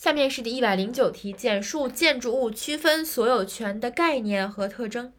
下面是第一百零九题，简述建筑物区分所有权的概念和特征。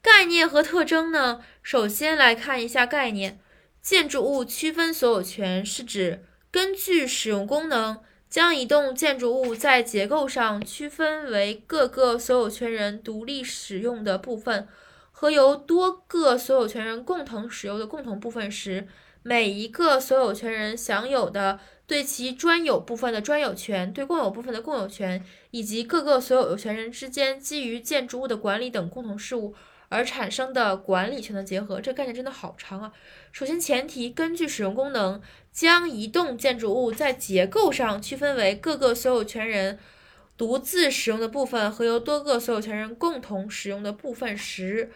概念和特征呢？首先来看一下概念，建筑物区分所有权是指根据使用功能，将一栋建筑物在结构上区分为各个所有权人独立使用的部分和由多个所有权人共同使用的共同部分时，每一个所有权人享有的。对其专有部分的专有权，对共有部分的共有权，以及各个所有有权人之间基于建筑物的管理等共同事务而产生的管理权的结合，这概念真的好长啊！首先，前提根据使用功能，将一栋建筑物在结构上区分为各个所有权人独自使用的部分和由多个所有权人共同使用的部分时，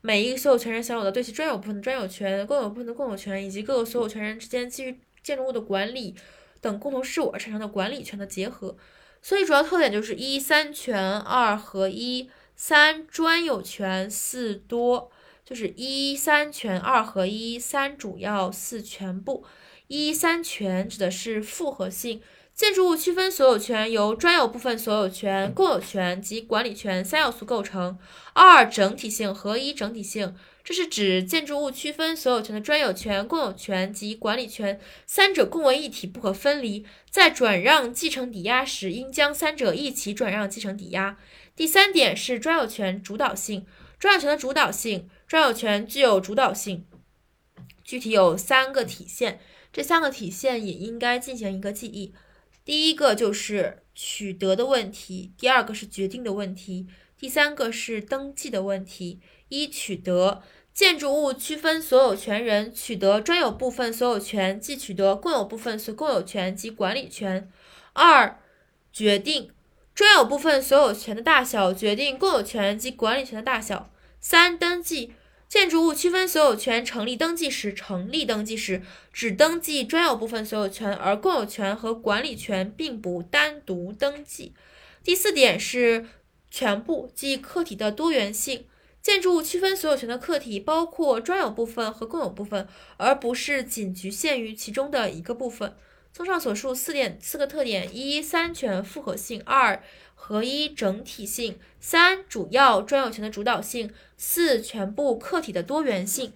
每一个所有权人享有的对其专有部分的专有权、共有部分的共有权，以及各个所有权人之间基于建筑物的管理等共同事务而产生的管理权的结合，所以主要特点就是一三权二合一，三专有权四多，就是一三权二合一，三主要四全部。一三权指的是复合性，建筑物区分所有权由专有部分所有权、共有权及管理权三要素构成。二整体性合一整体性。这是指建筑物区分所有权的专有权、共有权及管理权三者共为一体，不可分离。在转让继承抵押时，应将三者一起转让继承抵押。第三点是专有权主导性。专有权的主导性，专有权具有主导性，具体有三个体现。这三个体现也应该进行一个记忆。第一个就是取得的问题，第二个是决定的问题，第三个是登记的问题。一取得。建筑物区分所有权人取得专有部分所有权，即取得共有部分所共有权及管理权。二、决定专有部分所有权的大小，决定共有权及管理权的大小。三、登记建筑物区分所有权成立登记时，成立登记时只登记专有部分所有权，而共有权和管理权并不单独登记。第四点是全部，即客体的多元性。建筑物区分所有权的客体包括专有部分和共有部分，而不是仅局限于其中的一个部分。综上所述，四点四个特点：一、三权复合性；二、合一整体性；三、主要专有权的主导性；四、全部客体的多元性。